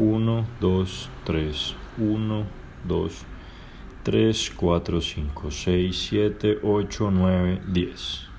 1, 2, 3, 1, 2, 3, 4, 5, 6, 7, 8, 9, 10.